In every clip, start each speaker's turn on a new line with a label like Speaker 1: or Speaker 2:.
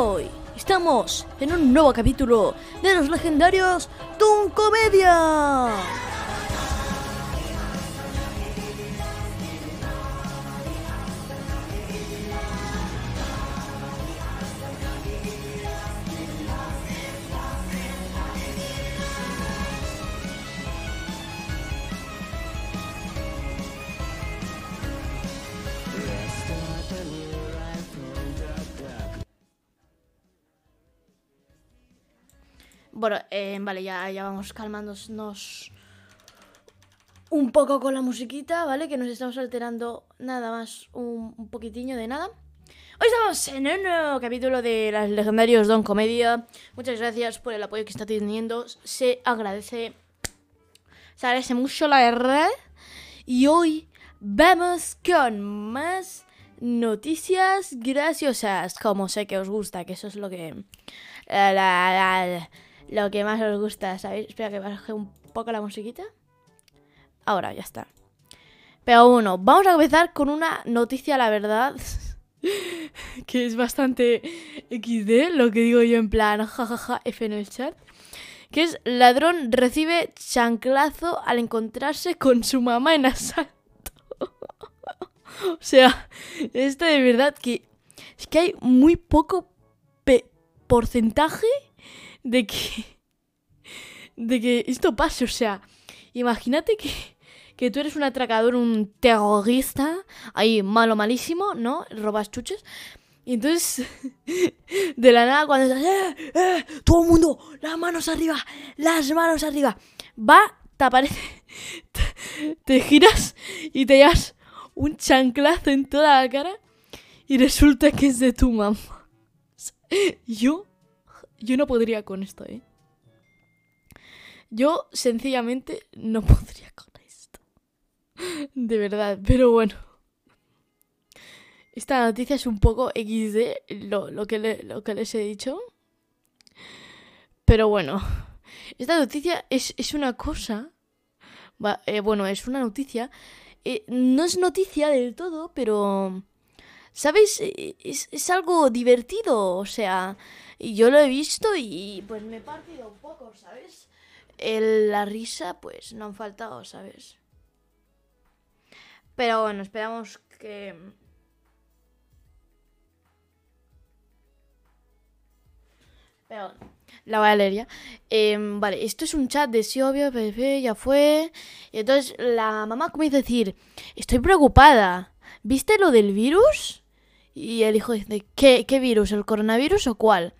Speaker 1: hoy estamos en un nuevo capítulo de los legendarios Toon Comedia. Bueno, eh, vale, ya, vamos calmándonos un poco con la musiquita, ¿vale? Que nos estamos alterando nada más un, un de nada. Hoy estamos en un nuevo capítulo de las legendarios Don Comedia. Muchas gracias por el apoyo que está teniendo. Se agradece. Se agradece mucho, la verdad. Y hoy vamos con más noticias graciosas. Como sé que os gusta, que eso es lo que. la- la- la- lo que más os gusta, ¿sabéis? Espera que baje un poco la musiquita. Ahora, ya está. Pero bueno, vamos a empezar con una noticia, la verdad. que es bastante XD, lo que digo yo en plan jajaja F en el chat. Que es ladrón recibe chanclazo al encontrarse con su mamá en asalto. o sea, esto de verdad que es que hay muy poco porcentaje de que de que esto pase, o sea, imagínate que que tú eres un atracador, un terrorista, ahí malo, malísimo, ¿no? Robas chuches. Y entonces, de la nada, cuando estás, ¡eh! ¡eh! Todo el mundo, las manos arriba, las manos arriba. Va, te aparece, te, giras y te llevas un chanclazo en toda la cara y resulta que es de tu mamá. Yo, yo no podría con esto, ¿eh? Yo sencillamente no podría con esto. De verdad, pero bueno. Esta noticia es un poco XD, lo, lo, que, lo que les he dicho. Pero bueno, esta noticia es, es una cosa. va, eh, bueno, es una noticia. eh, no es noticia del todo, pero... ¿Sabes? Eh, Es, es algo divertido, o sea, yo lo he visto y pues me he partido un poco, ¿sabes? El- la risa, pues no han faltado, ¿sabes? Pero bueno, esperamos que... Pero la voy a leer ya. Em, vale, esto es un chat de sí, obvio, ya fue. Y entonces la mamá comienza a decir, estoy preocupada. ¿Viste lo del virus? Y el hijo dice, ¿qué, qué virus? ¿El coronavirus o cuál?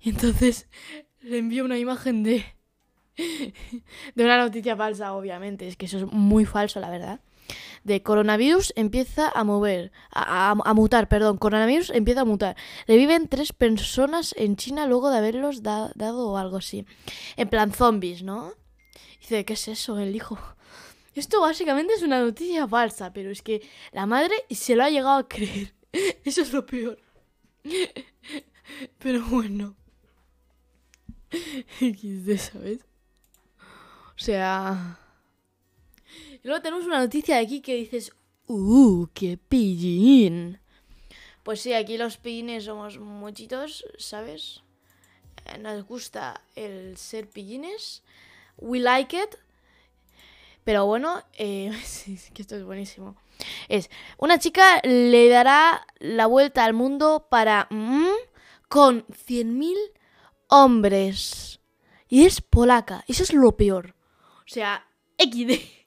Speaker 1: Y entonces le envía una imagen de... de una noticia falsa, obviamente. Es que eso es muy falso, la verdad. De coronavirus empieza a mover, a, a- mutar, perdón, coronavirus empieza a mutar. Reviven tres personas en China luego de haberlos da- dado o algo así. En plan zombies, ¿no? Dice, ¿qué es eso, el hijo? Esto básicamente es una noticia falsa, pero es que la madre se lo ha llegado a creer. Eso es lo peor. Pero bueno. XD, ¿sabes? O sea... Y luego tenemos una noticia de aquí que dices, ¡Uh, qué pillín! Pues sí, aquí los pillines somos muchitos, ¿sabes? Eh, Nos gusta el ser pillines. We like it. Pero bueno, eh, que esto es buenísimo. Es, una chica le dará la vuelta al mundo para... mm, con 100.000 hombres. Y es polaca. Eso es lo peor. O sea, XD.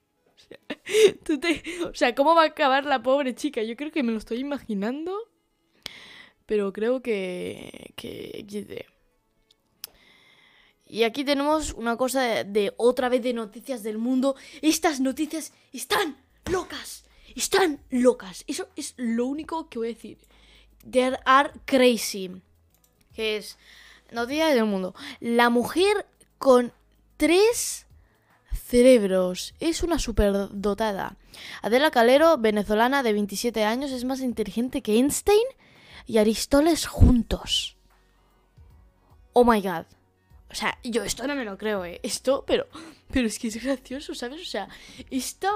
Speaker 1: O sea, ¿cómo va a acabar la pobre chica? Yo creo que me lo estoy imaginando. Pero creo que... que XD. Y aquí tenemos una cosa de, otra vez de noticias del mundo. Estas noticias están locas. Están locas. Eso es lo único que voy a decir. There are crazy. Que es noticias del mundo. La mujer con tres cerebros. Es una superdotada. Adela Calero, venezolana de 27 años, es más inteligente que Einstein y Aristóteles juntos. Oh my god. O sea, yo esto no me lo creo, ¿eh? Esto, pero, pero es que es gracioso, ¿sabes? O sea, esta,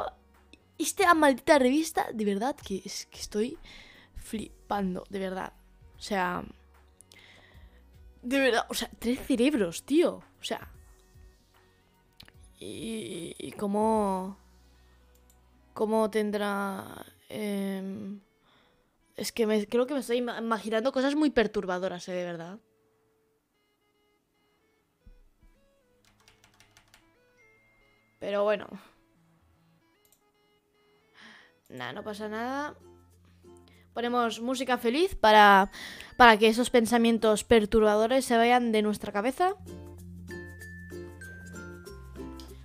Speaker 1: esta maldita revista, de verdad, que es que estoy flipando, de verdad. O sea, De verdad, o sea, tres cerebros, tío. O sea. Y, y cómo. ¿Cómo tendrá. em, es que creo que me estoy ima- imaginando cosas muy perturbadoras, eh, de verdad. Pero bueno. Nada, no pasa nada. Ponemos música feliz para, para que esos pensamientos perturbadores se vayan de nuestra cabeza.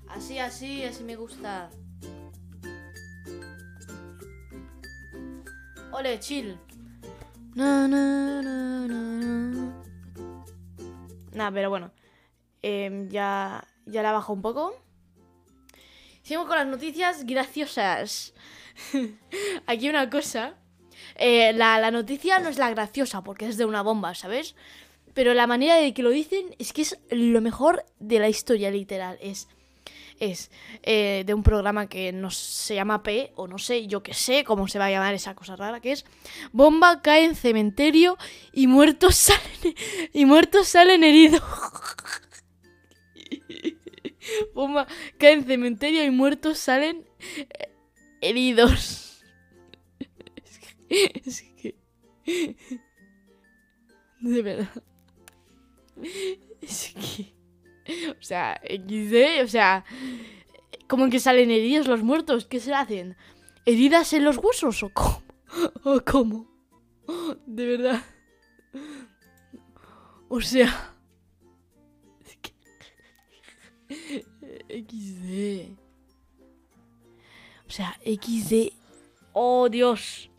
Speaker 1: Así, así, así me gusta. Ole, chill. Na, na, na, na, na. Nah, pero bueno. Em, ya, ya la bajo un poco. Seguimos con las noticias graciosas. Aquí una cosa. Eh, la, la noticia no es la graciosa porque es de una bomba, ¿sabes? Pero la manera de que lo dicen es que es lo mejor de la historia, literal. Es, es eh, de un programa que no se llama P, o no sé, yo qué sé cómo se va a llamar esa cosa rara, que es Bomba cae en cementerio y muertos salen, y muertos salen heridos. Bomba cae en cementerio y muertos salen eh, heridos. Es que. De verdad. Es que. O sea, XD, o sea. ¿Cómo que salen heridos los muertos? ¿Qué se hacen? ¿Heridas en los huesos o cómo? ¿O cómo? De verdad. O sea. Es que. XD. O sea, XD. Oh, Dios.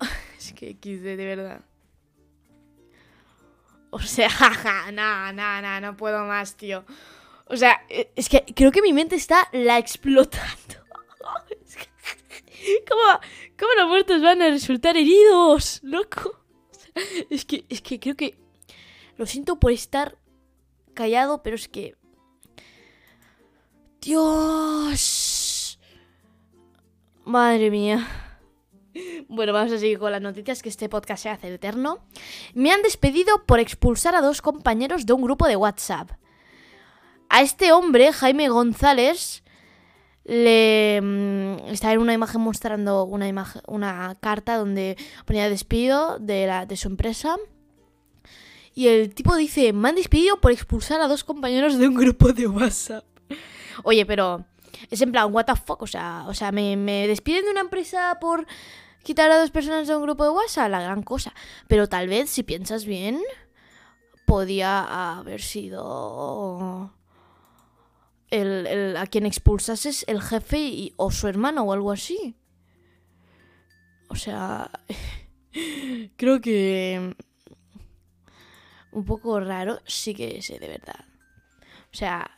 Speaker 1: Es que XD, de verdad. O sea, jaja, no, no, no, no puedo más, tío. O sea, eh, es que creo que mi mente está la explotando. ¿Cómo, ¿Cómo los muertos van a resultar heridos, loco? Es que, es que creo que... Lo siento por estar callado, pero es que... Dios. Madre mía. Bueno, vamos a seguir con las noticias, que este podcast se hace eterno. Me han despedido por expulsar a dos compañeros de un grupo de WhatsApp. A este hombre, Jaime González, le mm, está en una imagen mostrando una imagen, una carta donde ponía despido de, la, de su empresa. Y el tipo dice, me han despedido por expulsar a dos compañeros de un grupo de WhatsApp. Oye, pero es en plan, what the fuck, o sea, o sea, me, despiden de una empresa por quitar a dos personas de un grupo de WhatsApp, la gran cosa. Pero tal vez, si piensas bien, podía haber sido el, el- a quien expulsases el jefe o su hermano o algo así. O sea, creo que un poco raro sí que es, de verdad. O sea,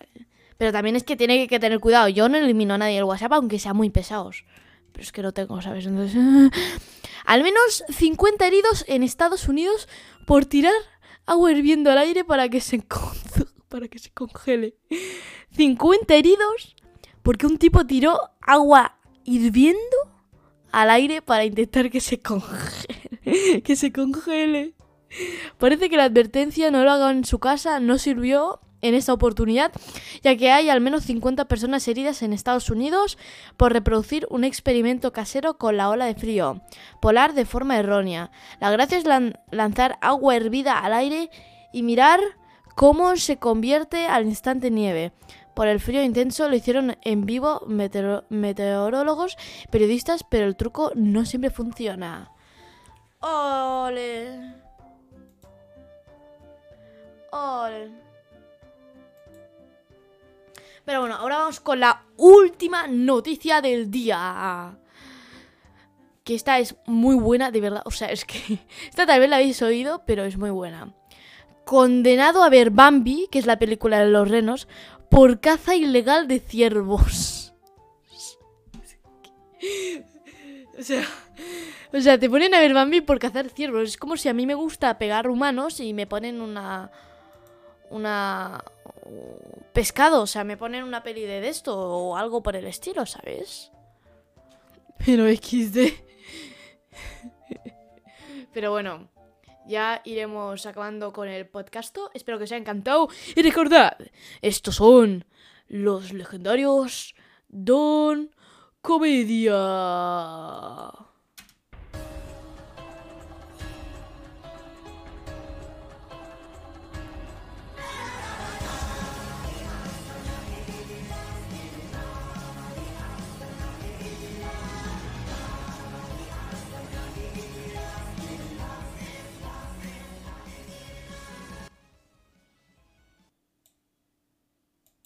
Speaker 1: pero también es que tiene que tener cuidado. Yo no elimino a nadie del WhatsApp, aunque sean muy pesados. Pero es que lo tengo, ¿sabes? Entonces, al menos 50 heridos en Estados Unidos por tirar agua hirviendo al aire para que se, para que se congele. 50 heridos porque un tipo tiró agua hirviendo al aire para intentar que se congele. que se congele. Parece que la advertencia no lo hagan en su casa no sirvió en esta oportunidad, ya que hay al menos 50 personas heridas en Estados Unidos por reproducir un experimento casero con la ola de frío polar de forma errónea. La gracia es lan- lanzar agua hervida al aire y mirar cómo se convierte al instante nieve. Por el frío intenso lo hicieron en vivo meteoro- meteorólogos, periodistas, pero el truco no siempre funciona. ¡Ole! Pero bueno, ahora vamos con la última noticia del día. Que esta es muy buena, de verdad. O sea, es que esta tal vez la habéis oído, pero es muy buena. Condenado a ver Bambi, que es la película de los renos, por caza ilegal de ciervos. O sea, o sea, te ponen a ver Bambi por cazar ciervos. Es como si a mí me gusta pegar humanos y me ponen una. Una. Pescado, o sea, me ponen una peli de esto o algo por el estilo, ¿sabes? Pero XD. Pero bueno, ya iremos acabando con el podcast. Espero que os haya encantado. Y recordad, estos son los legendarios Don Comedia.